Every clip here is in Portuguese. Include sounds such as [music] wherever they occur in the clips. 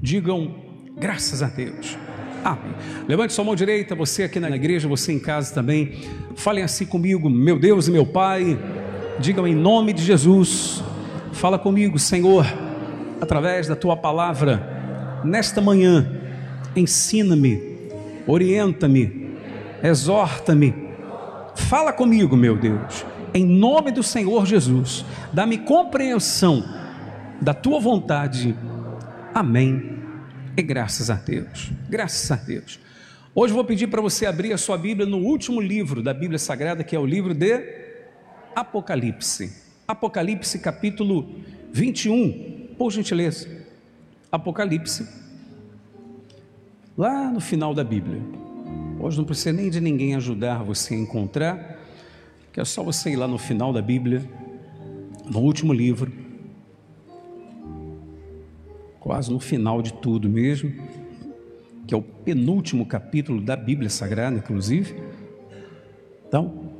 Digam graças a Deus. Amém. Levante sua mão direita, você aqui na igreja, você em casa também. Falem assim comigo, meu Deus e meu Pai. Digam em nome de Jesus. Fala comigo, Senhor, através da tua palavra, nesta manhã, ensina-me, orienta-me, exorta-me. Fala comigo, meu Deus, em nome do Senhor Jesus. Dá-me compreensão da tua vontade. Amém. E graças a Deus. Graças a Deus. Hoje vou pedir para você abrir a sua Bíblia no último livro da Bíblia Sagrada, que é o livro de Apocalipse. Apocalipse capítulo 21, por gentileza. Apocalipse, lá no final da Bíblia. Hoje não precisa nem de ninguém ajudar você a encontrar, que é só você ir lá no final da Bíblia, no último livro, quase no final de tudo mesmo, que é o penúltimo capítulo da Bíblia Sagrada, inclusive. Então,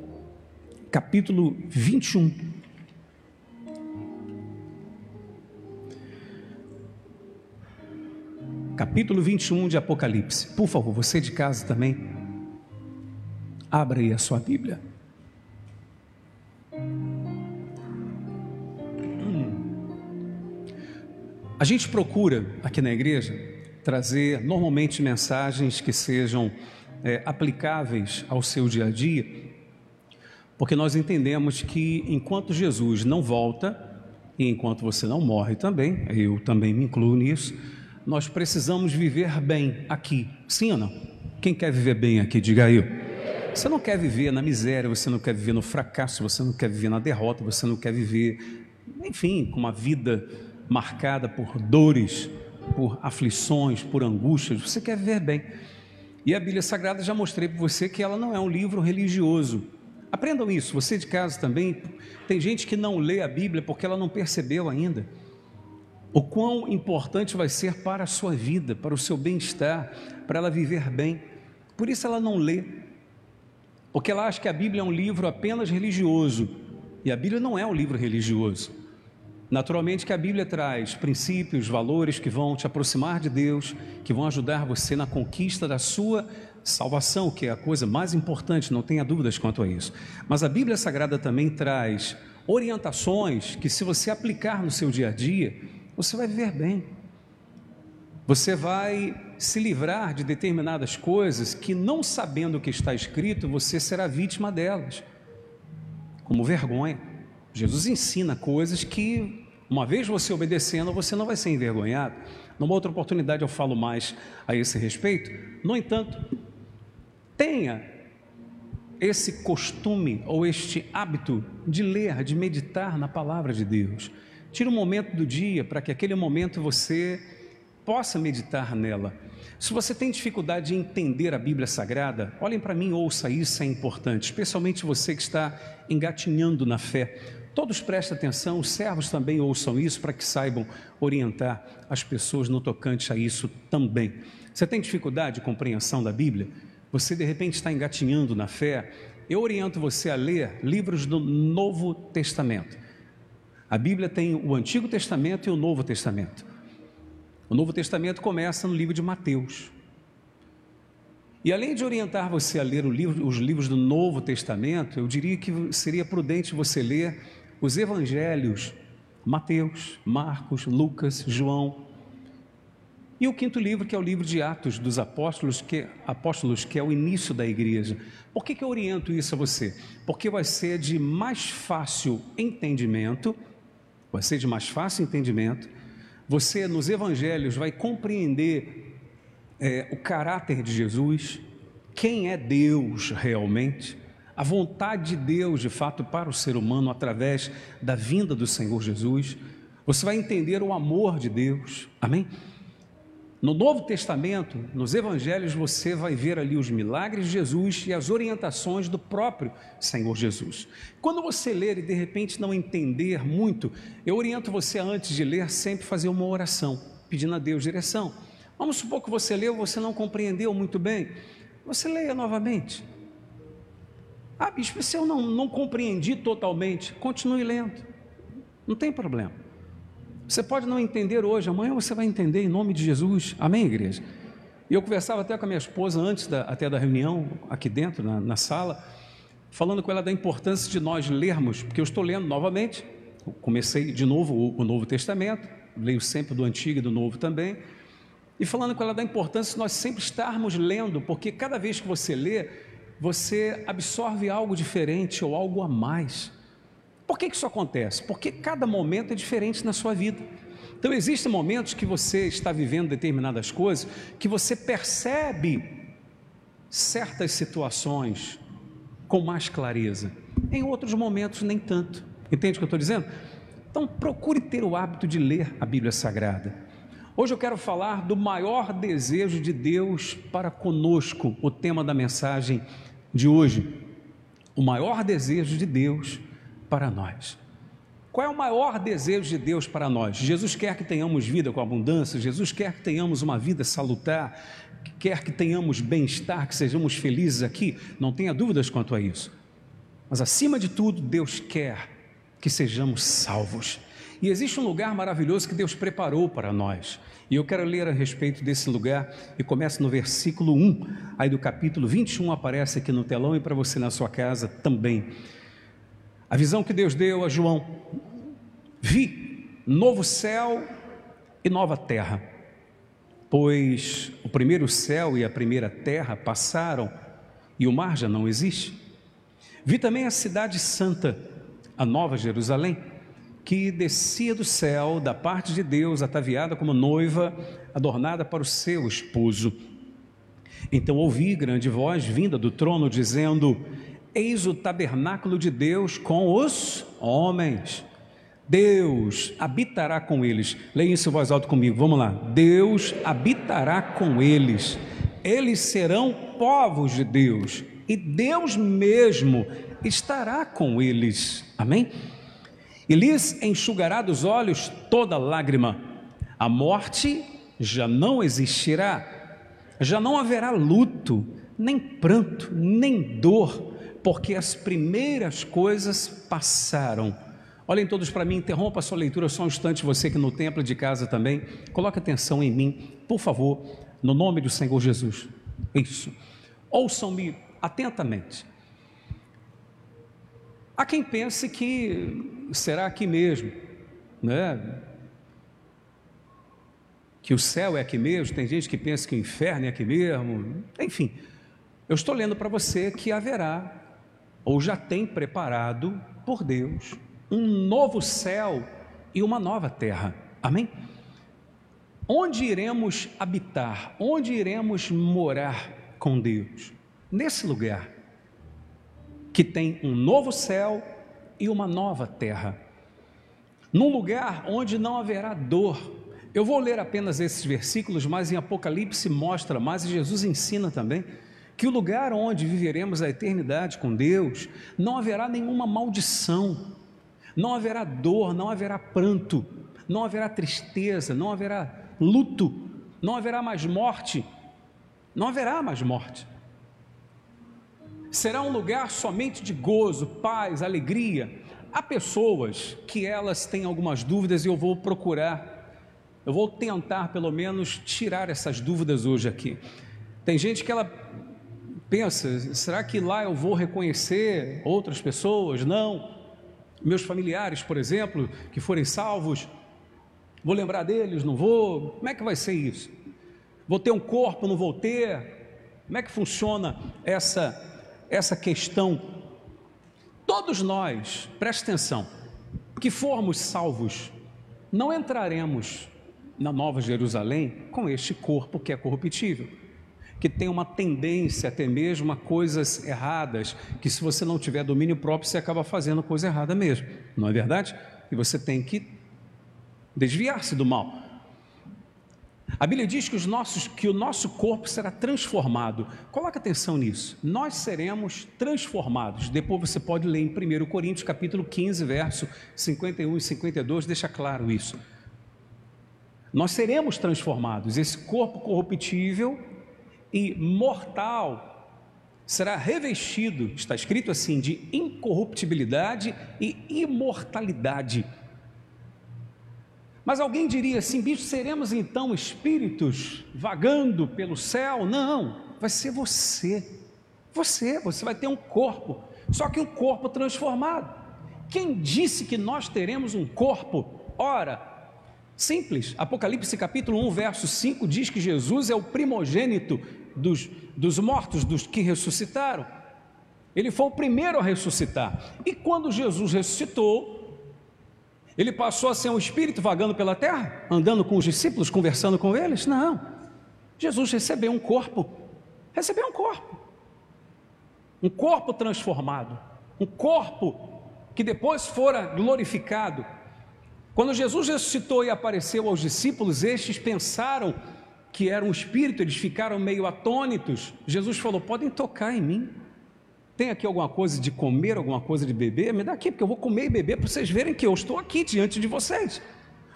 capítulo 21. Capítulo 21 de Apocalipse. Por favor, você de casa também, abra aí a sua Bíblia. A gente procura aqui na igreja trazer normalmente mensagens que sejam é, aplicáveis ao seu dia a dia, porque nós entendemos que enquanto Jesus não volta, e enquanto você não morre também, eu também me incluo nisso, nós precisamos viver bem aqui, sim ou não? Quem quer viver bem aqui, diga eu. Você não quer viver na miséria, você não quer viver no fracasso, você não quer viver na derrota, você não quer viver, enfim, com uma vida marcada por dores, por aflições, por angústias, você quer viver bem. E a Bíblia Sagrada já mostrei para você que ela não é um livro religioso. Aprendam isso, você de casa também. Tem gente que não lê a Bíblia porque ela não percebeu ainda o quão importante vai ser para a sua vida, para o seu bem-estar, para ela viver bem. Por isso ela não lê, porque ela acha que a Bíblia é um livro apenas religioso, e a Bíblia não é um livro religioso. Naturalmente que a Bíblia traz princípios, valores que vão te aproximar de Deus, que vão ajudar você na conquista da sua salvação, que é a coisa mais importante, não tenha dúvidas quanto a isso. Mas a Bíblia Sagrada também traz orientações que, se você aplicar no seu dia a dia, você vai viver bem. Você vai se livrar de determinadas coisas que, não sabendo o que está escrito, você será vítima delas, como vergonha. Jesus ensina coisas que, uma vez você obedecendo, você não vai ser envergonhado. Numa outra oportunidade eu falo mais a esse respeito. No entanto, tenha esse costume ou este hábito de ler, de meditar na palavra de Deus. Tire um momento do dia para que aquele momento você possa meditar nela. Se você tem dificuldade de entender a Bíblia Sagrada, olhem para mim, ouça isso, é importante, especialmente você que está engatinhando na fé. Todos prestem atenção, os servos também ouçam isso para que saibam orientar as pessoas no tocante a isso também. Você tem dificuldade de compreensão da Bíblia? Você de repente está engatinhando na fé? Eu oriento você a ler livros do Novo Testamento. A Bíblia tem o Antigo Testamento e o Novo Testamento. O Novo Testamento começa no livro de Mateus. E além de orientar você a ler livro, os livros do Novo Testamento, eu diria que seria prudente você ler os evangelhos, Mateus, Marcos, Lucas, João. E o quinto livro, que é o livro de Atos dos Apóstolos, que, apóstolos, que é o início da igreja. Por que, que eu oriento isso a você? Porque vai ser de mais fácil entendimento, vai ser de mais fácil entendimento. Você, nos evangelhos, vai compreender é, o caráter de Jesus, quem é Deus realmente a vontade de Deus, de fato, para o ser humano através da vinda do Senhor Jesus. Você vai entender o amor de Deus. Amém? No Novo Testamento, nos Evangelhos, você vai ver ali os milagres de Jesus e as orientações do próprio Senhor Jesus. Quando você ler e de repente não entender muito, eu oriento você antes de ler sempre fazer uma oração, pedindo a Deus direção. Vamos supor que você leu, você não compreendeu muito bem. Você leia novamente. Ah, bispo, se eu não, não compreendi totalmente, continue lendo, não tem problema. Você pode não entender hoje, amanhã você vai entender em nome de Jesus. Amém, igreja? E eu conversava até com a minha esposa antes da, até da reunião, aqui dentro, na, na sala, falando com ela da importância de nós lermos, porque eu estou lendo novamente, comecei de novo o, o Novo Testamento, leio sempre do Antigo e do Novo também, e falando com ela da importância de nós sempre estarmos lendo, porque cada vez que você lê, você absorve algo diferente ou algo a mais. Por que isso acontece? Porque cada momento é diferente na sua vida. Então, existem momentos que você está vivendo determinadas coisas que você percebe certas situações com mais clareza, em outros momentos, nem tanto. Entende o que eu estou dizendo? Então, procure ter o hábito de ler a Bíblia Sagrada. Hoje eu quero falar do maior desejo de Deus para conosco, o tema da mensagem de hoje. O maior desejo de Deus para nós. Qual é o maior desejo de Deus para nós? Jesus quer que tenhamos vida com abundância, Jesus quer que tenhamos uma vida salutar, quer que tenhamos bem-estar, que sejamos felizes aqui, não tenha dúvidas quanto a isso. Mas acima de tudo, Deus quer que sejamos salvos. E existe um lugar maravilhoso que Deus preparou para nós. E eu quero ler a respeito desse lugar e começa no versículo 1, aí do capítulo 21 aparece aqui no telão e para você na sua casa também. A visão que Deus deu a João: vi novo céu e nova terra, pois o primeiro céu e a primeira terra passaram e o mar já não existe. Vi também a cidade santa, a nova Jerusalém, que descia do céu da parte de Deus, ataviada como noiva, adornada para o seu esposo. Então ouvi grande voz vinda do trono dizendo: Eis o tabernáculo de Deus com os homens. Deus habitará com eles. Leia isso em voz alta comigo. Vamos lá. Deus habitará com eles. Eles serão povos de Deus. E Deus mesmo estará com eles. Amém? E lhes enxugará dos olhos toda lágrima. A morte já não existirá. Já não haverá luto, nem pranto, nem dor porque as primeiras coisas passaram. Olhem todos para mim, interrompa a sua leitura só um instante, você que no templo de casa também. Coloque atenção em mim, por favor, no nome do Senhor Jesus. Isso. Ouçam-me atentamente. Há quem pense que será aqui mesmo, né? Que o céu é aqui mesmo, tem gente que pensa que o inferno é aqui mesmo, enfim. Eu estou lendo para você que haverá ou já tem preparado por Deus um novo céu e uma nova terra. Amém? Onde iremos habitar? Onde iremos morar com Deus? Nesse lugar que tem um novo céu e uma nova terra. Num lugar onde não haverá dor. Eu vou ler apenas esses versículos, mas em Apocalipse mostra, mas Jesus ensina também que o lugar onde viveremos a eternidade com Deus não haverá nenhuma maldição, não haverá dor, não haverá pranto, não haverá tristeza, não haverá luto, não haverá mais morte, não haverá mais morte. Será um lugar somente de gozo, paz, alegria. Há pessoas que elas têm algumas dúvidas e eu vou procurar, eu vou tentar pelo menos tirar essas dúvidas hoje aqui. Tem gente que ela pensa: será que lá eu vou reconhecer outras pessoas? Não. Meus familiares, por exemplo, que forem salvos, vou lembrar deles? Não vou? Como é que vai ser isso? Vou ter um corpo? Não vou ter? Como é que funciona essa, essa questão? Todos nós, preste atenção, que formos salvos, não entraremos na Nova Jerusalém com este corpo que é corruptível que tem uma tendência até mesmo a coisas erradas, que se você não tiver domínio próprio, você acaba fazendo coisa errada mesmo, não é verdade? E você tem que desviar-se do mal. A Bíblia diz que, os nossos, que o nosso corpo será transformado. Coloque atenção nisso. Nós seremos transformados. Depois você pode ler em 1 Coríntios capítulo 15, verso 51 e 52, deixa claro isso. Nós seremos transformados. Esse corpo corruptível e mortal será revestido, está escrito assim, de incorruptibilidade e imortalidade. Mas alguém diria assim, bicho, seremos então espíritos vagando pelo céu? Não, vai ser você. Você, você vai ter um corpo, só que um corpo transformado. Quem disse que nós teremos um corpo? Ora, simples. Apocalipse capítulo 1, verso 5 diz que Jesus é o primogênito dos, dos mortos, dos que ressuscitaram. Ele foi o primeiro a ressuscitar. E quando Jesus ressuscitou, ele passou a ser um espírito vagando pela terra, andando com os discípulos, conversando com eles? Não. Jesus recebeu um corpo. Recebeu um corpo. Um corpo transformado. Um corpo que depois fora glorificado. Quando Jesus ressuscitou e apareceu aos discípulos, estes pensaram que era um espírito, eles ficaram meio atônitos. Jesus falou: podem tocar em mim. Tem aqui alguma coisa de comer, alguma coisa de beber? Me dá aqui, porque eu vou comer e beber para vocês verem que eu estou aqui diante de vocês.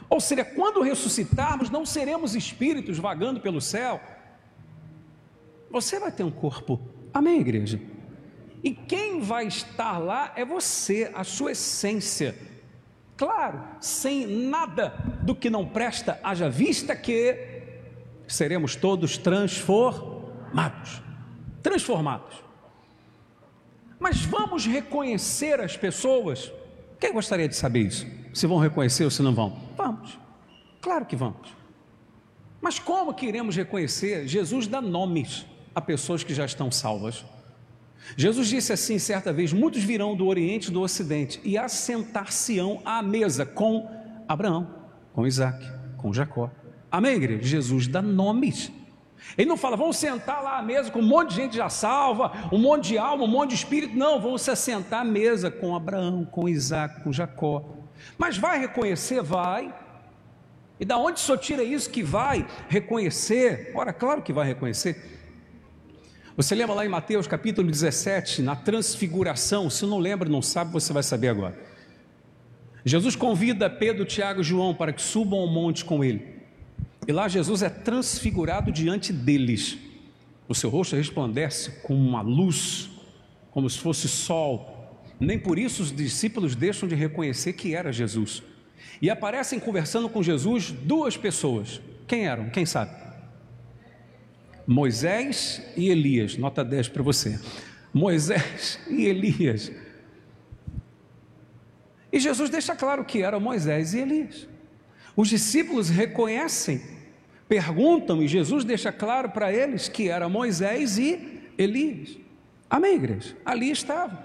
Ou seja, quando ressuscitarmos, não seremos espíritos vagando pelo céu. Você vai ter um corpo. Amém, igreja? E quem vai estar lá é você, a sua essência. Claro, sem nada do que não presta, haja vista que seremos todos transformados. Transformados. Mas vamos reconhecer as pessoas? Quem gostaria de saber isso? Se vão reconhecer ou se não vão? Vamos, claro que vamos. Mas como que iremos reconhecer? Jesus dá nomes a pessoas que já estão salvas. Jesus disse assim certa vez: Muitos virão do Oriente e do Ocidente e assentar-se-ão à mesa com Abraão, com Isaac, com Jacó. Amém, igreja? Jesus dá nomes. Ele não fala, vamos sentar lá à mesa com um monte de gente já salva, um monte de alma, um monte de espírito. Não, vamos se assentar à mesa com Abraão, com Isaac, com Jacó. Mas vai reconhecer? Vai. E da onde só tira isso que vai reconhecer? Ora, claro que vai reconhecer. Você lembra lá em Mateus capítulo 17, na transfiguração? Se não lembra, não sabe, você vai saber agora. Jesus convida Pedro, Tiago e João para que subam ao monte com ele. E lá Jesus é transfigurado diante deles. O seu rosto resplandece com uma luz, como se fosse sol. Nem por isso os discípulos deixam de reconhecer que era Jesus. E aparecem conversando com Jesus duas pessoas. Quem eram? Quem sabe? Moisés e Elias. Nota 10 para você. Moisés e Elias. E Jesus deixa claro que eram Moisés e Elias. Os discípulos reconhecem perguntam e Jesus deixa claro para eles que era Moisés e Elias. Amém, igreja? Ali estavam.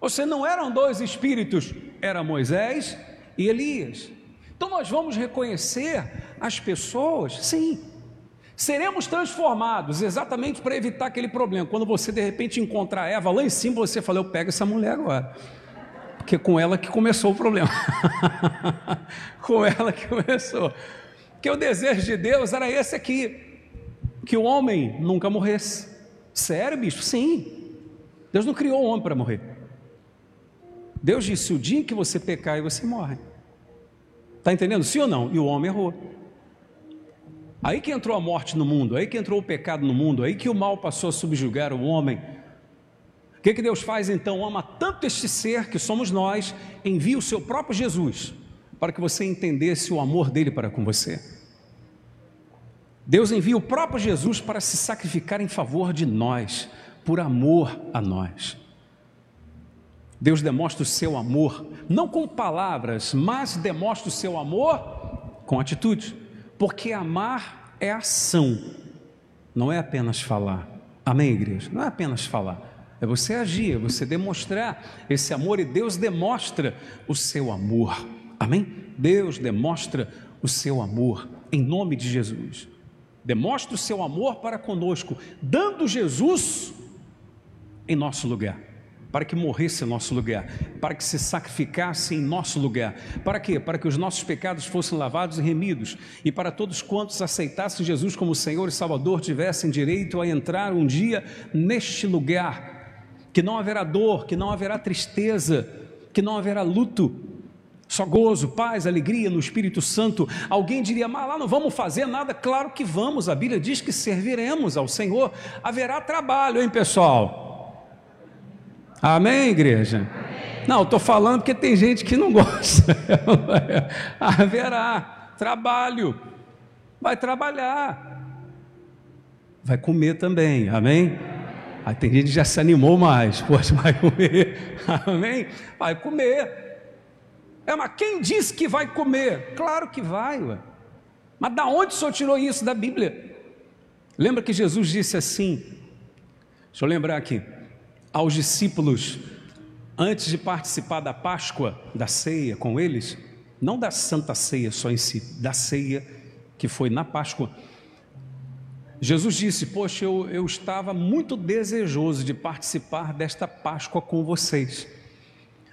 Você não eram dois espíritos, era Moisés e Elias. Então nós vamos reconhecer as pessoas, sim. Seremos transformados exatamente para evitar aquele problema. Quando você de repente encontrar Eva lá em cima, você fala: Eu pego essa mulher agora. Porque com ela que começou o problema. [laughs] com ela que começou. Porque o desejo de Deus era esse aqui: que o homem nunca morresse. Sério, bicho? Sim. Deus não criou o homem para morrer. Deus disse: o dia que você pecar, você morre. Está entendendo? Sim ou não? E o homem errou. Aí que entrou a morte no mundo, aí que entrou o pecado no mundo, aí que o mal passou a subjugar o homem. O que, que Deus faz então? Ama tanto este ser que somos nós, envia o seu próprio Jesus para que você entendesse o amor dele para com você. Deus envia o próprio Jesus para se sacrificar em favor de nós, por amor a nós. Deus demonstra o seu amor, não com palavras, mas demonstra o seu amor com atitude, porque amar é ação, não é apenas falar. Amém, igreja? Não é apenas falar, é você agir, é você demonstrar esse amor e Deus demonstra o seu amor. Amém? Deus demonstra o seu amor em nome de Jesus demonstra o seu amor para conosco, dando Jesus em nosso lugar, para que morresse em nosso lugar, para que se sacrificasse em nosso lugar. Para quê? Para que os nossos pecados fossem lavados e remidos, e para todos quantos aceitassem Jesus como Senhor e Salvador tivessem direito a entrar um dia neste lugar, que não haverá dor, que não haverá tristeza, que não haverá luto, só gozo, paz, alegria no Espírito Santo. Alguém diria, mas lá não vamos fazer nada? Claro que vamos, a Bíblia diz que serviremos ao Senhor. Haverá trabalho, hein, pessoal? Amém, igreja? Não, estou falando porque tem gente que não [laughs] gosta. Haverá. trabalho. Vai trabalhar. Vai comer também, amém? Aí tem gente que já se animou mais. [laughs] Poxa, vai comer, amém? Vai comer. É, mas quem disse que vai comer? Claro que vai, ué. Mas da onde o senhor tirou isso da Bíblia? Lembra que Jesus disse assim? Deixa eu lembrar aqui. Aos discípulos, antes de participar da Páscoa, da ceia com eles, não da Santa Ceia só em si, da ceia que foi na Páscoa. Jesus disse: Poxa, eu, eu estava muito desejoso de participar desta Páscoa com vocês.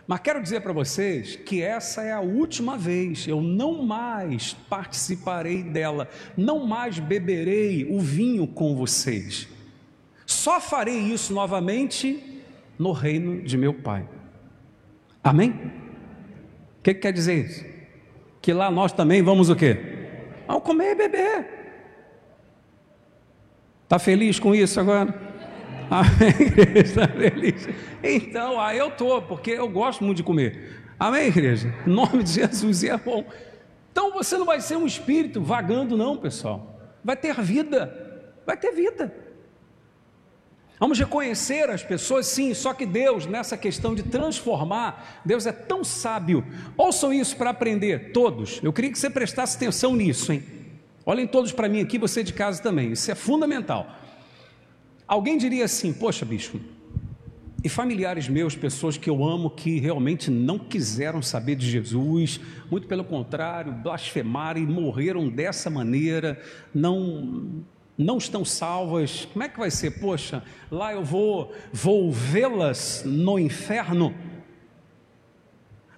Mas quero dizer para vocês que essa é a última vez, eu não mais participarei dela, não mais beberei o vinho com vocês. Só farei isso novamente no reino de meu Pai. Amém? O que, que quer dizer isso? Que lá nós também vamos o quê? Vamos comer e beber. Está feliz com isso agora? [laughs] Amém, igreja? Feliz? Então, aí eu estou, porque eu gosto muito de comer. Amém, igreja? Em nome de Jesus, é bom. Então você não vai ser um espírito vagando, não, pessoal. Vai ter vida. Vai ter vida. Vamos reconhecer as pessoas, sim, só que Deus, nessa questão de transformar, Deus é tão sábio. Ouçam isso para aprender, todos. Eu queria que você prestasse atenção nisso, hein? Olhem todos para mim aqui, você de casa também, isso é fundamental. Alguém diria assim: Poxa, bicho, e familiares meus, pessoas que eu amo, que realmente não quiseram saber de Jesus, muito pelo contrário, blasfemaram e morreram dessa maneira, não não estão salvas. Como é que vai ser? Poxa, lá eu vou vou vê-las no inferno.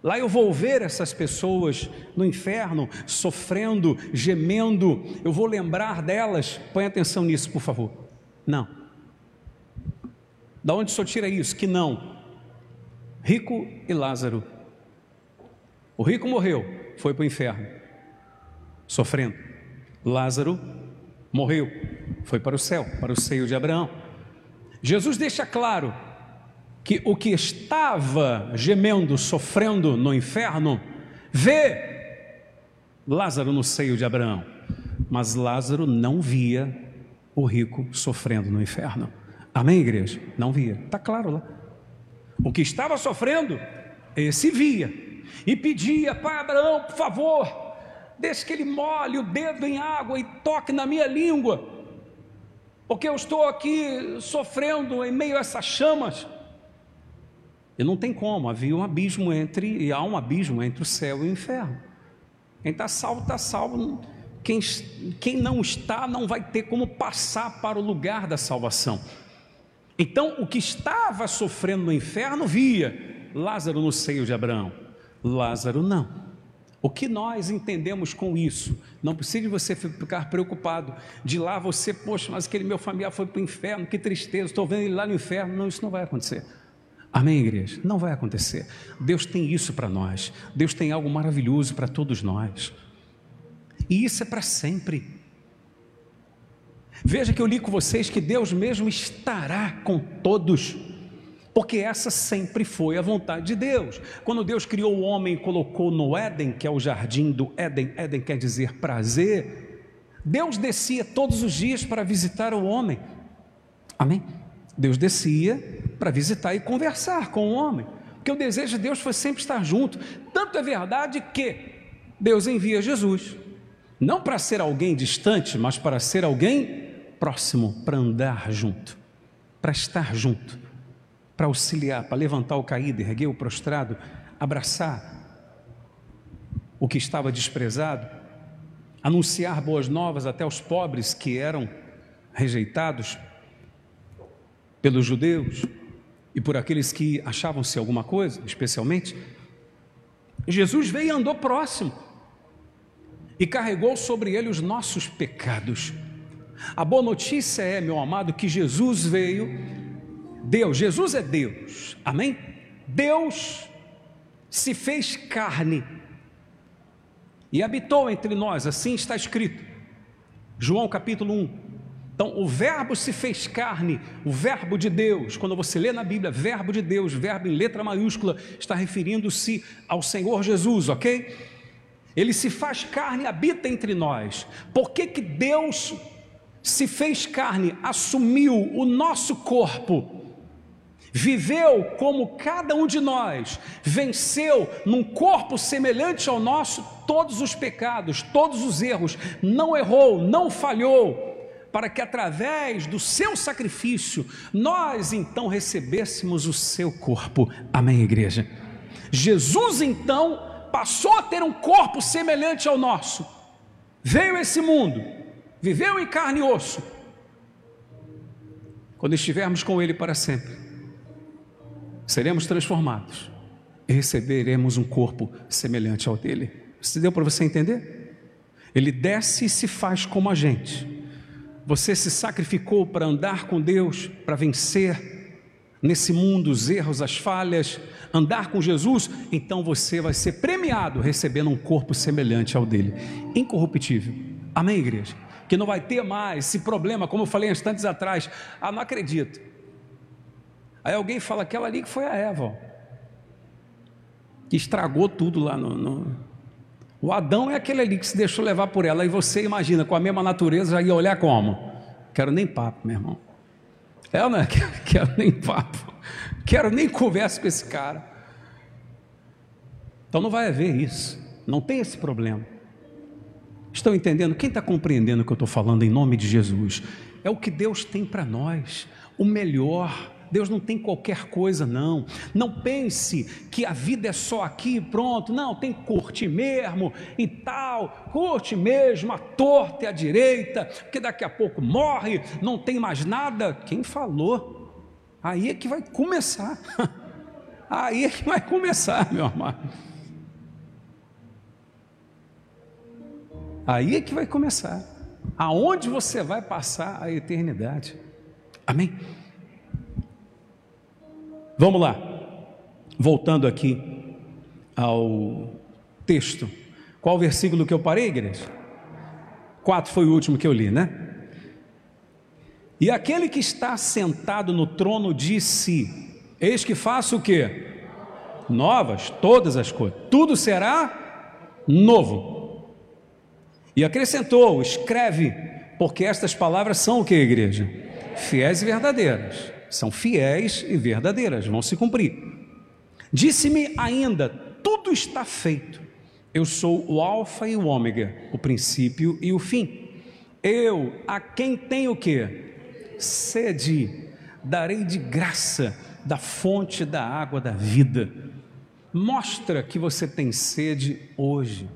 Lá eu vou ver essas pessoas no inferno, sofrendo, gemendo, eu vou lembrar delas. Põe atenção nisso, por favor. Não. Da onde o senhor tira isso? Que não. Rico e Lázaro. O rico morreu, foi para o inferno, sofrendo. Lázaro morreu, foi para o céu, para o seio de Abraão. Jesus deixa claro que o que estava gemendo, sofrendo no inferno, vê Lázaro no seio de Abraão, mas Lázaro não via o rico sofrendo no inferno. Amém, igreja? Não via, está claro lá. O que estava sofrendo, esse via e pedia para Abraão, por favor, deixe que ele molhe o dedo em água e toque na minha língua, porque eu estou aqui sofrendo em meio a essas chamas. E não tem como, havia um abismo entre, e há um abismo entre o céu e o inferno. Quem está salvo, está salvo. Quem, quem não está, não vai ter como passar para o lugar da salvação. Então, o que estava sofrendo no inferno via Lázaro no seio de Abraão, Lázaro não. O que nós entendemos com isso? Não precisa você ficar preocupado de lá você, poxa, mas aquele meu familiar foi para o inferno, que tristeza, estou vendo ele lá no inferno. Não, isso não vai acontecer. Amém, igreja? Não vai acontecer. Deus tem isso para nós. Deus tem algo maravilhoso para todos nós. E isso é para sempre. Veja que eu li com vocês que Deus mesmo estará com todos, porque essa sempre foi a vontade de Deus. Quando Deus criou o homem e colocou no Éden, que é o jardim do Éden, Éden quer dizer prazer, Deus descia todos os dias para visitar o homem. Amém? Deus descia para visitar e conversar com o homem, porque o desejo de Deus foi sempre estar junto. Tanto é verdade que Deus envia Jesus, não para ser alguém distante, mas para ser alguém próximo, para andar junto, para estar junto, para auxiliar, para levantar o caído, erguer o prostrado, abraçar o que estava desprezado, anunciar boas novas até os pobres que eram rejeitados pelos judeus e por aqueles que achavam-se alguma coisa, especialmente. Jesus veio e andou próximo e carregou sobre ele os nossos pecados. A boa notícia é, meu amado, que Jesus veio, Deus, Jesus é Deus, amém? Deus se fez carne e habitou entre nós, assim está escrito. João capítulo 1. Então, o Verbo se fez carne, o Verbo de Deus, quando você lê na Bíblia, Verbo de Deus, verbo em letra maiúscula, está referindo-se ao Senhor Jesus, ok? Ele se faz carne e habita entre nós. Por que, que Deus se fez carne, assumiu o nosso corpo? viveu como cada um de nós, venceu num corpo semelhante ao nosso todos os pecados, todos os erros, não errou, não falhou, para que através do seu sacrifício nós então recebêssemos o seu corpo. Amém, igreja? Jesus então passou a ter um corpo semelhante ao nosso, veio esse mundo, viveu em carne e osso. Quando estivermos com Ele para sempre, seremos transformados e receberemos um corpo semelhante ao dele. Isso deu para você entender? Ele desce e se faz como a gente. Você se sacrificou para andar com Deus, para vencer nesse mundo os erros, as falhas, andar com Jesus, então você vai ser premiado recebendo um corpo semelhante ao dele, incorruptível. Amém, igreja? Que não vai ter mais esse problema, como eu falei instantes atrás. Ah, não acredito. Aí alguém fala, aquela ali que foi a Eva, que estragou tudo lá no, no, O Adão é aquele ali que se deixou levar por ela, e você imagina, com a mesma natureza, já ia olhar como? Quero nem papo, meu irmão. É ou não é? [laughs] Quero nem papo. Quero nem conversa com esse cara. Então não vai haver isso. Não tem esse problema. Estão entendendo? Quem está compreendendo o que eu estou falando em nome de Jesus? É o que Deus tem para nós, o melhor. Deus não tem qualquer coisa, não. Não pense que a vida é só aqui, pronto. Não, tem curtir mesmo e tal. Curte mesmo, a torta e a direita, porque daqui a pouco morre, não tem mais nada. Quem falou? Aí é que vai começar. [laughs] Aí é que vai começar, meu amado. Aí é que vai começar. Aonde você vai passar a eternidade? Amém? Vamos lá, voltando aqui ao texto. Qual versículo que eu parei, igreja? Quatro foi o último que eu li, né? E aquele que está sentado no trono disse: Eis que faço o que? Novas, todas as coisas, tudo será novo. E acrescentou: Escreve, porque estas palavras são o que, igreja? Fiéis e verdadeiras são fiéis e verdadeiras, vão se cumprir. Disse-me ainda: tudo está feito. Eu sou o Alfa e o Ômega, o princípio e o fim. Eu, a quem tenho o que? Sede, darei de graça da fonte da água da vida. Mostra que você tem sede hoje.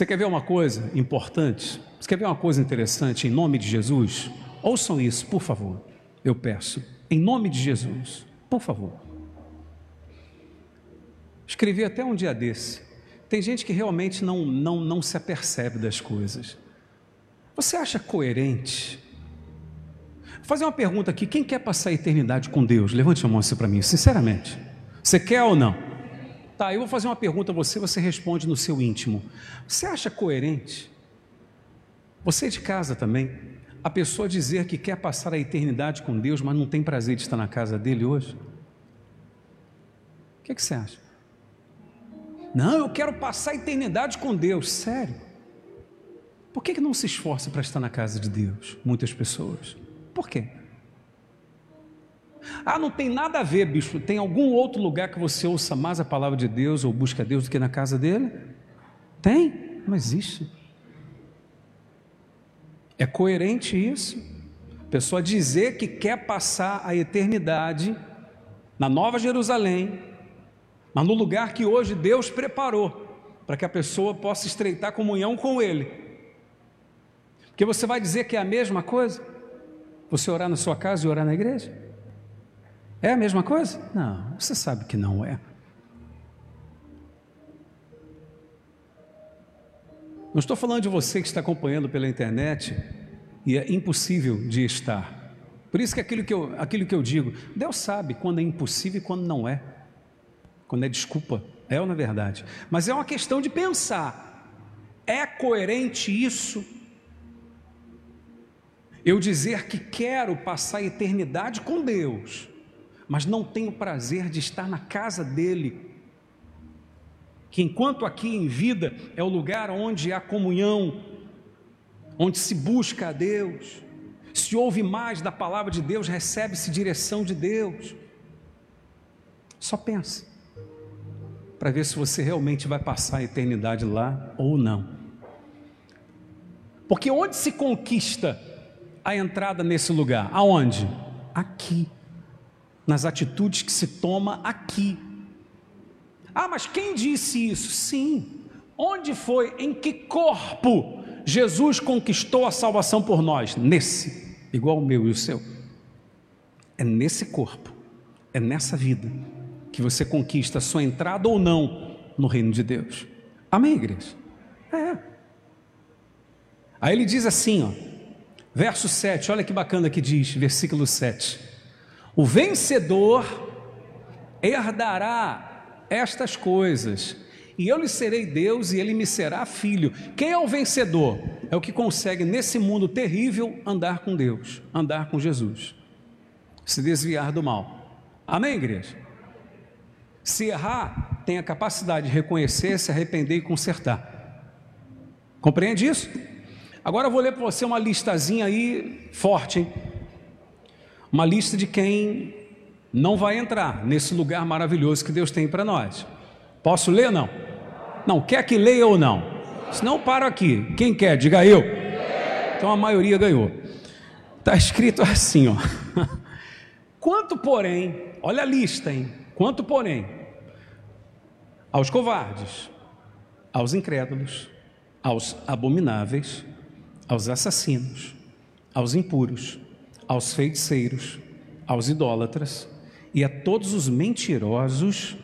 Você quer ver uma coisa importante? Você quer ver uma coisa interessante em nome de Jesus? Ouçam isso, por favor eu peço, em nome de Jesus, por favor. Escrevi até um dia desse. Tem gente que realmente não, não, não se apercebe das coisas. Você acha coerente? Vou fazer uma pergunta aqui: quem quer passar a eternidade com Deus? Levante a mão assim para mim, sinceramente. Você quer ou não? Tá, eu vou fazer uma pergunta a você, você responde no seu íntimo. Você acha coerente? Você de casa também a pessoa dizer que quer passar a eternidade com Deus, mas não tem prazer de estar na casa dele hoje? O que, que você acha? Não, eu quero passar a eternidade com Deus, sério. Por que, que não se esforça para estar na casa de Deus? Muitas pessoas. Por quê? Ah, não tem nada a ver, bicho. Tem algum outro lugar que você ouça mais a palavra de Deus ou busca Deus do que na casa dele? Tem? Não existe. É coerente isso? A pessoa dizer que quer passar a eternidade na Nova Jerusalém, mas no lugar que hoje Deus preparou para que a pessoa possa estreitar comunhão com Ele. Porque você vai dizer que é a mesma coisa? Você orar na sua casa e orar na igreja? É a mesma coisa? Não, você sabe que não é. Não estou falando de você que está acompanhando pela internet e é impossível de estar. Por isso que aquilo que eu, aquilo que eu digo, Deus sabe quando é impossível e quando não é. Quando é desculpa, é ou não é verdade? Mas é uma questão de pensar. É coerente isso? Eu dizer que quero passar a eternidade com Deus, mas não tenho prazer de estar na casa dele que enquanto aqui em vida é o lugar onde há comunhão, onde se busca a Deus, se ouve mais da palavra de Deus, recebe-se direção de Deus. Só pensa, para ver se você realmente vai passar a eternidade lá ou não. Porque onde se conquista a entrada nesse lugar? Aonde? Aqui. Nas atitudes que se toma aqui. Ah, mas quem disse isso? Sim. Onde foi, em que corpo Jesus conquistou a salvação por nós? Nesse, igual o meu e o seu. É nesse corpo, é nessa vida que você conquista a sua entrada ou não no reino de Deus. Amém, igreja? É. Aí ele diz assim, ó, verso 7, olha que bacana que diz, versículo 7. O vencedor herdará estas coisas, e eu lhe serei Deus e ele me será filho. Quem é o vencedor? É o que consegue nesse mundo terrível andar com Deus, andar com Jesus, se desviar do mal. Amém, igreja? Se errar, tem a capacidade de reconhecer, se arrepender e consertar. Compreende isso? Agora eu vou ler para você uma listazinha aí forte, hein? Uma lista de quem não vai entrar nesse lugar maravilhoso que Deus tem para nós. Posso ler ou não? Não, quer que leia ou não? Se não, paro aqui. Quem quer? Diga eu. Então a maioria ganhou. Está escrito assim, ó. [laughs] Quanto, porém, olha a lista, hein? Quanto, porém, aos covardes, aos incrédulos, aos abomináveis, aos assassinos, aos impuros, aos feiticeiros, aos idólatras e a todos os mentirosos,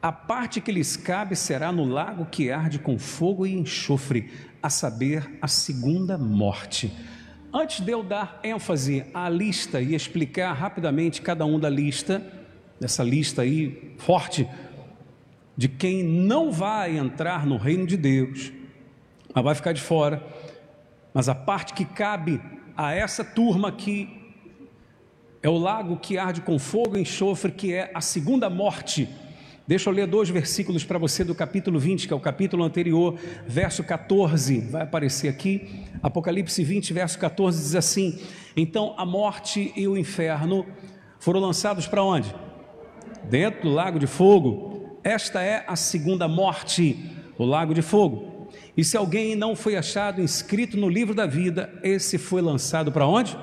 a parte que lhes cabe será no lago que arde com fogo e enxofre, a saber, a segunda morte. Antes de eu dar ênfase à lista e explicar rapidamente cada um da lista, dessa lista aí forte de quem não vai entrar no reino de Deus, mas vai ficar de fora. Mas a parte que cabe a essa turma aqui é o lago que arde com fogo e enxofre, que é a segunda morte. Deixa eu ler dois versículos para você do capítulo 20, que é o capítulo anterior, verso 14, vai aparecer aqui. Apocalipse 20, verso 14 diz assim: Então a morte e o inferno foram lançados para onde? dentro do lago de fogo. Esta é a segunda morte, o lago de fogo. E se alguém não foi achado inscrito no livro da vida, esse foi lançado para onde?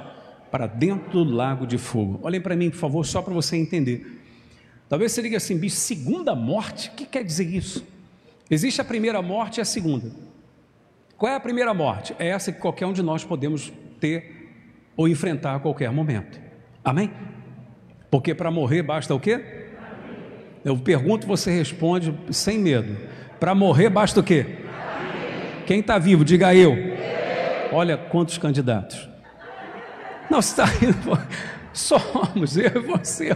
Para dentro do lago de fogo. Olhem para mim, por favor, só para você entender. Talvez você diga assim, bicho, segunda morte? O que quer dizer isso? Existe a primeira morte e a segunda. Qual é a primeira morte? É essa que qualquer um de nós podemos ter ou enfrentar a qualquer momento. Amém? Porque para morrer basta o quê? Eu pergunto, você responde sem medo. Para morrer basta o quê? Quem está vivo, diga eu. Olha quantos candidatos. Não, está. Somos, eu e você.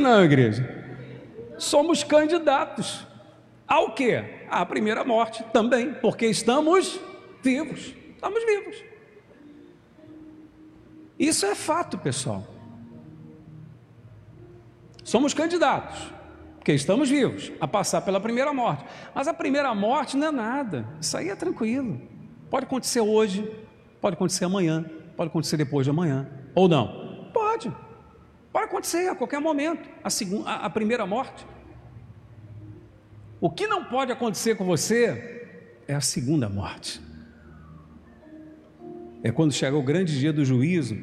Não, igreja? Somos candidatos. Ao quê? À primeira morte também, porque estamos vivos. Estamos vivos. Isso é fato, pessoal. Somos candidatos, porque estamos vivos, a passar pela primeira morte. Mas a primeira morte não é nada, isso aí é tranquilo. Pode acontecer hoje, pode acontecer amanhã, pode acontecer depois de amanhã, ou não? Pode, pode acontecer a qualquer momento, a, segunda, a, a primeira morte. O que não pode acontecer com você é a segunda morte. É quando chega o grande dia do juízo,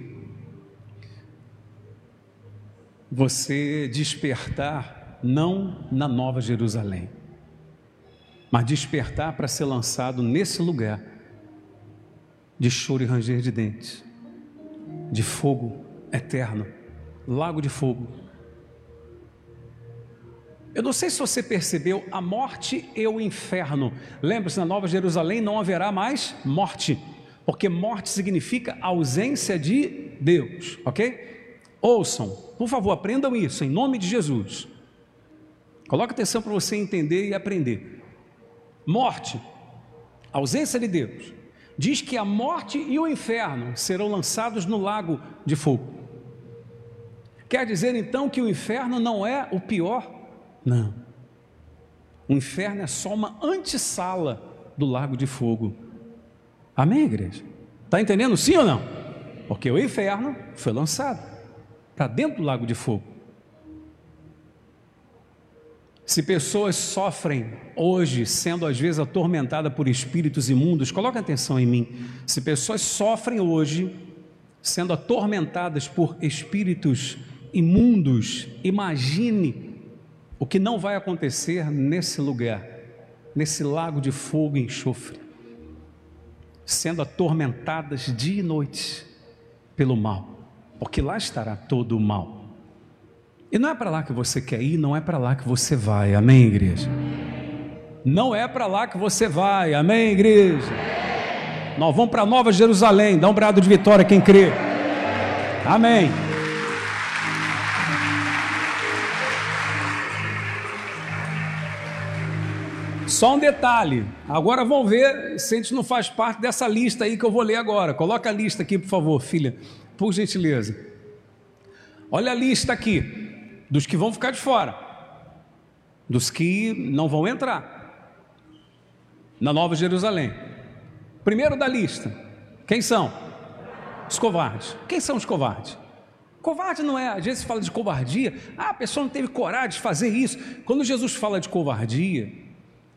você despertar não na Nova Jerusalém, mas despertar para ser lançado nesse lugar de choro e ranger de dentes, de fogo eterno, lago de fogo. Eu não sei se você percebeu a morte e o inferno. Lembre-se, na Nova Jerusalém não haverá mais morte, porque morte significa ausência de Deus, ok? Ouçam, por favor, aprendam isso em nome de Jesus. Coloque atenção para você entender e aprender. Morte, ausência de Deus, diz que a morte e o inferno serão lançados no lago de fogo. Quer dizer então que o inferno não é o pior? Não. O inferno é só uma antessala do lago de fogo. Amém, igreja? Está entendendo sim ou não? Porque o inferno foi lançado para dentro do lago de fogo. Se pessoas sofrem hoje, sendo às vezes atormentadas por espíritos imundos, coloque atenção em mim. Se pessoas sofrem hoje, sendo atormentadas por espíritos imundos, imagine o que não vai acontecer nesse lugar, nesse lago de fogo e enxofre, sendo atormentadas dia e noite pelo mal, porque lá estará todo o mal. E não é para lá que você quer ir, não é para lá que você vai, amém, igreja? Não é para lá que você vai, amém, igreja? Nós vamos para Nova Jerusalém, dá um brado de vitória quem crê, amém. Só um detalhe, agora vamos ver se a gente não faz parte dessa lista aí que eu vou ler agora. Coloca a lista aqui, por favor, filha, por gentileza. Olha a lista aqui dos que vão ficar de fora, dos que não vão entrar na Nova Jerusalém. Primeiro da lista, quem são? Os covardes. Quem são os covardes? Covarde não é, às vezes fala de covardia, ah, a pessoa não teve coragem de fazer isso. Quando Jesus fala de covardia,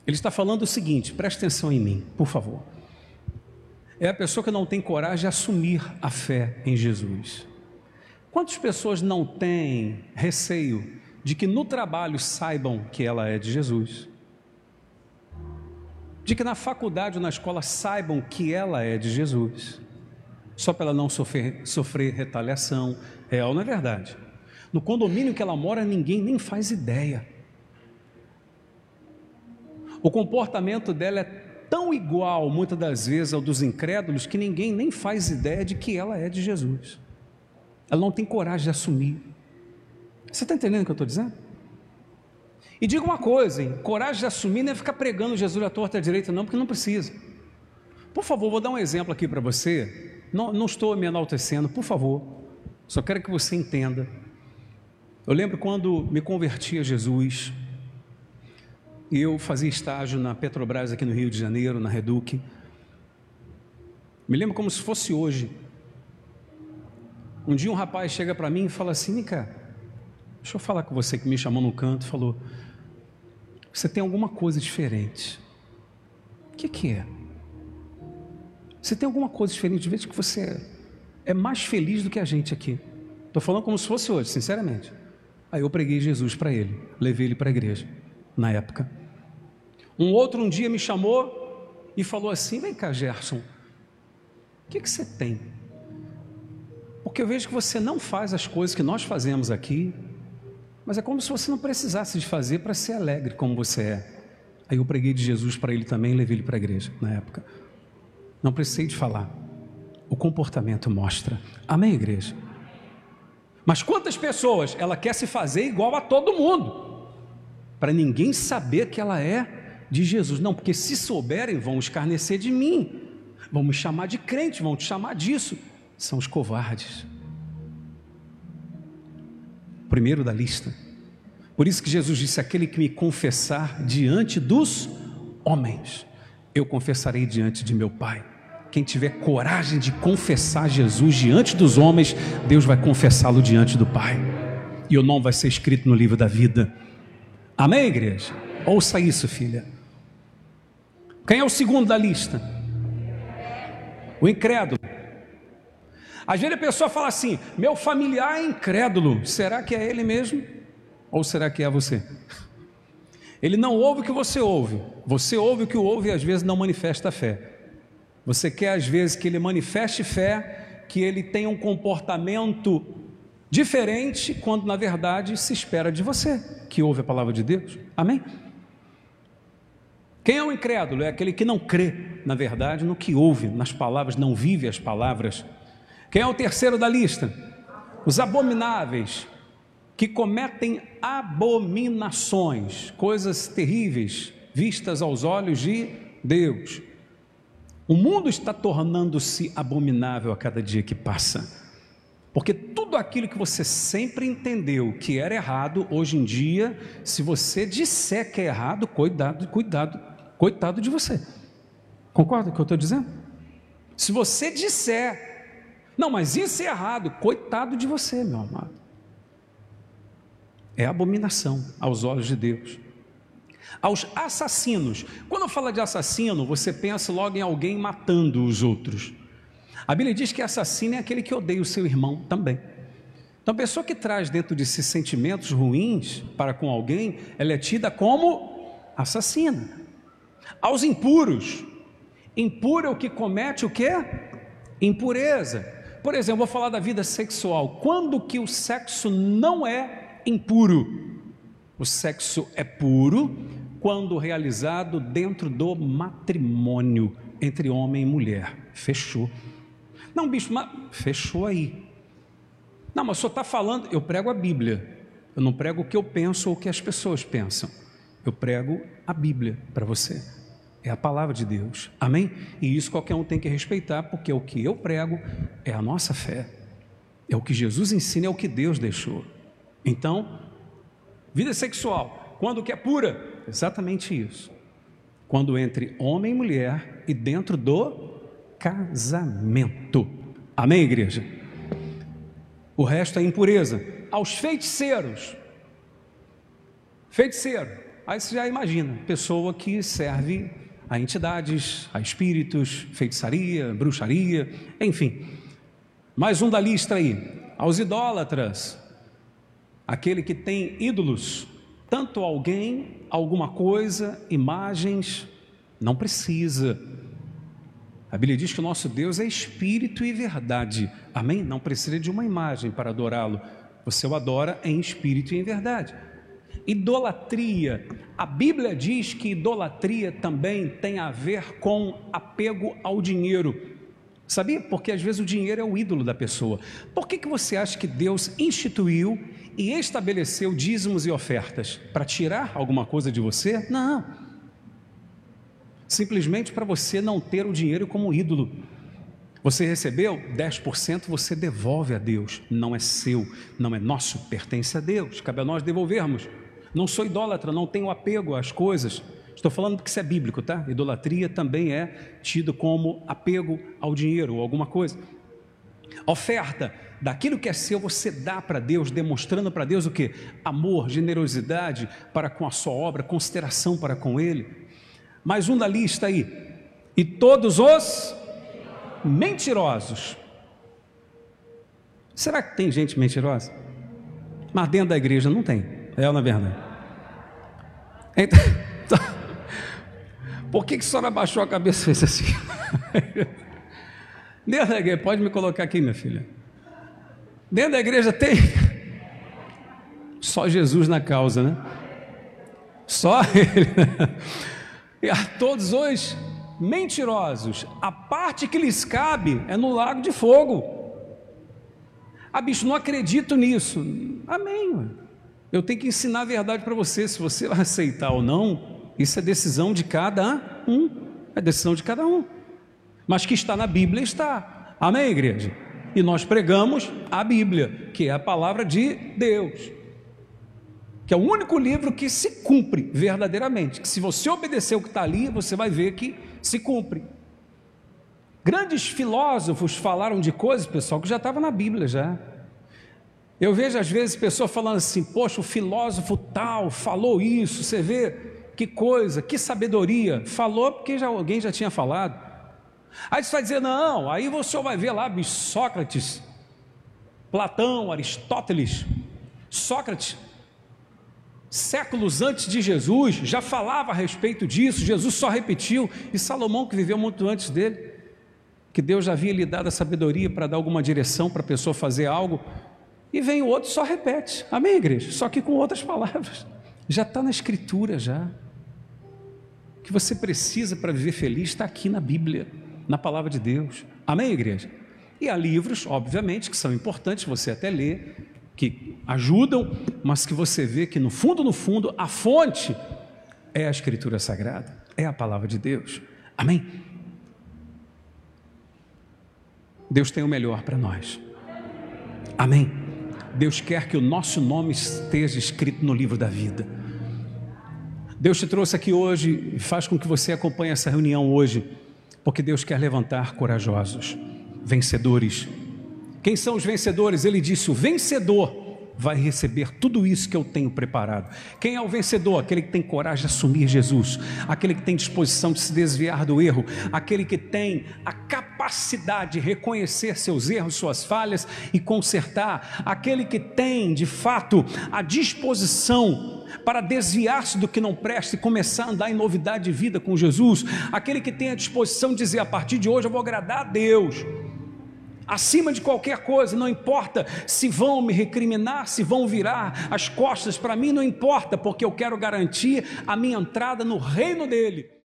ele está falando o seguinte: preste atenção em mim, por favor. É a pessoa que não tem coragem de assumir a fé em Jesus. Quantas pessoas não têm receio de que no trabalho saibam que ela é de Jesus? De que na faculdade ou na escola saibam que ela é de Jesus? Só para ela não sofrer, sofrer retaliação. É ou não é verdade? No condomínio que ela mora, ninguém nem faz ideia. O comportamento dela é tão igual, muitas das vezes, ao dos incrédulos, que ninguém nem faz ideia de que ela é de Jesus. Ela não tem coragem de assumir. Você está entendendo o que eu estou dizendo? E diga uma coisa, hein? coragem de assumir não é ficar pregando Jesus à torta à direita, não, porque não precisa. Por favor, vou dar um exemplo aqui para você. Não, não estou me enaltecendo, por favor. Só quero que você entenda. Eu lembro quando me converti a Jesus, e eu fazia estágio na Petrobras aqui no Rio de Janeiro, na Reduc. Me lembro como se fosse hoje. Um dia um rapaz chega para mim e fala assim: Nica, deixa eu falar com você que me chamou no canto falou: Você tem alguma coisa diferente. O que, que é? Você tem alguma coisa diferente de vez que você é mais feliz do que a gente aqui. Estou falando como se fosse hoje, sinceramente. Aí eu preguei Jesus para ele, levei ele para a igreja, na época. Um outro um dia me chamou e falou assim: Vem cá, Gerson, o que, que você tem? Porque eu vejo que você não faz as coisas que nós fazemos aqui, mas é como se você não precisasse de fazer para ser alegre como você é. Aí eu preguei de Jesus para ele também levei ele para a igreja na época. Não precisei de falar. O comportamento mostra. Amém, igreja? Mas quantas pessoas ela quer se fazer igual a todo mundo? Para ninguém saber que ela é de Jesus. Não, porque se souberem, vão escarnecer de mim. Vão me chamar de crente, vão te chamar disso são os covardes. Primeiro da lista. Por isso que Jesus disse: aquele que me confessar diante dos homens, eu confessarei diante de meu Pai. Quem tiver coragem de confessar Jesus diante dos homens, Deus vai confessá-lo diante do Pai. E o nome vai ser escrito no livro da vida. Amém, igreja? Ouça isso, filha. Quem é o segundo da lista? O incrédulo. Às vezes a pessoa fala assim: meu familiar é incrédulo, será que é ele mesmo? Ou será que é você? Ele não ouve o que você ouve, você ouve o que o ouve e às vezes não manifesta fé. Você quer às vezes que ele manifeste fé, que ele tenha um comportamento diferente, quando na verdade se espera de você, que ouve a palavra de Deus. Amém? Quem é o incrédulo? É aquele que não crê, na verdade, no que ouve, nas palavras, não vive as palavras quem é o terceiro da lista? Os abomináveis, que cometem abominações, coisas terríveis, vistas aos olhos de Deus. O mundo está tornando-se abominável a cada dia que passa, Porque tudo aquilo que você sempre entendeu que era errado, hoje em dia, se você disser que é errado, cuidado, cuidado, coitado de você. Concorda com o que eu estou dizendo? Se você disser, não, mas isso é errado, coitado de você, meu amado. É abominação aos olhos de Deus. Aos assassinos. Quando eu falo de assassino, você pensa logo em alguém matando os outros. A Bíblia diz que assassino é aquele que odeia o seu irmão também. Então, a pessoa que traz dentro de si sentimentos ruins para com alguém, ela é tida como assassina. Aos impuros, impuro é o que comete o quê? Impureza. Por exemplo, vou falar da vida sexual. Quando que o sexo não é impuro? O sexo é puro quando realizado dentro do matrimônio entre homem e mulher. Fechou. Não, bicho, mas fechou aí. Não, mas senhor está falando, eu prego a Bíblia. Eu não prego o que eu penso ou o que as pessoas pensam. Eu prego a Bíblia para você. É a palavra de Deus. Amém? E isso qualquer um tem que respeitar, porque o que eu prego é a nossa fé. É o que Jesus ensina, é o que Deus deixou. Então, vida sexual, quando que é pura? Exatamente isso. Quando entre homem e mulher e dentro do casamento. Amém, igreja? O resto é impureza. Aos feiticeiros. Feiticeiro. Aí você já imagina, pessoa que serve a entidades, a espíritos, feitiçaria, bruxaria, enfim. Mais um da lista aí. Aos idólatras. Aquele que tem ídolos, tanto alguém, alguma coisa, imagens, não precisa a Bíblia diz que o nosso Deus é espírito e verdade. Amém? Não precisa de uma imagem para adorá-lo. Você o adora em espírito e em verdade. Idolatria. A Bíblia diz que idolatria também tem a ver com apego ao dinheiro. Sabia? Porque às vezes o dinheiro é o ídolo da pessoa. Por que, que você acha que Deus instituiu e estabeleceu dízimos e ofertas? Para tirar alguma coisa de você? Não simplesmente para você não ter o dinheiro como ídolo. Você recebeu 10%, você devolve a Deus. Não é seu, não é nosso, pertence a Deus. Cabe a nós devolvermos. Não sou idólatra, não tenho apego às coisas. Estou falando que isso é bíblico, tá? Idolatria também é tido como apego ao dinheiro ou alguma coisa. Oferta daquilo que é seu, você dá para Deus, demonstrando para Deus o que? Amor, generosidade para com a sua obra, consideração para com Ele. Mais um da lista aí. E todos os mentirosos. Será que tem gente mentirosa? Mas dentro da igreja não tem. É não é verdade? Então, então, [laughs] por que, que a senhora abaixou a cabeça e fez assim? [laughs] Dentro da igreja, pode me colocar aqui, minha filha. Dentro da igreja tem [laughs] só Jesus na causa, né? Só ele. E a todos os mentirosos, a parte que lhes cabe é no lago de fogo. Ah, bicho, não acredito nisso. Amém. Eu tenho que ensinar a verdade para você. Se você vai aceitar ou não, isso é decisão de cada um. É decisão de cada um. Mas que está na Bíblia, está. Amém, igreja? E nós pregamos a Bíblia, que é a palavra de Deus que é o único livro que se cumpre verdadeiramente. Que se você obedecer o que está ali, você vai ver que se cumpre. Grandes filósofos falaram de coisas, pessoal, que já estava na Bíblia já. Eu vejo às vezes pessoas falando assim: poxa, o filósofo tal falou isso, você vê que coisa, que sabedoria. Falou porque já, alguém já tinha falado. Aí você vai dizer: não, aí você vai ver lá Sócrates, Platão, Aristóteles. Sócrates séculos antes de Jesus, já falava a respeito disso, Jesus só repetiu, e Salomão, que viveu muito antes dele, que Deus já havia lhe dado a sabedoria para dar alguma direção para a pessoa fazer algo, e vem o outro só repete, amém, igreja? Só que com outras palavras, já está na Escritura já. O que você precisa para viver feliz está aqui na Bíblia, na palavra de Deus, amém, igreja? E há livros, obviamente, que são importantes você até ler, que ajudam, mas que você vê que no fundo, no fundo, a fonte é a Escritura Sagrada, é a palavra de Deus. Amém? Deus tem o melhor para nós. Amém. Deus quer que o nosso nome esteja escrito no livro da vida. Deus te trouxe aqui hoje e faz com que você acompanhe essa reunião hoje, porque Deus quer levantar corajosos, vencedores. Quem são os vencedores? Ele disse: o vencedor vai receber tudo isso que eu tenho preparado. Quem é o vencedor? Aquele que tem coragem de assumir Jesus, aquele que tem disposição de se desviar do erro, aquele que tem a capacidade de reconhecer seus erros, suas falhas e consertar, aquele que tem, de fato, a disposição para desviar-se do que não presta e começar a andar em novidade de vida com Jesus, aquele que tem a disposição de dizer: a partir de hoje eu vou agradar a Deus acima de qualquer coisa, não importa se vão me recriminar, se vão virar as costas para mim, não importa, porque eu quero garantir a minha entrada no reino dele.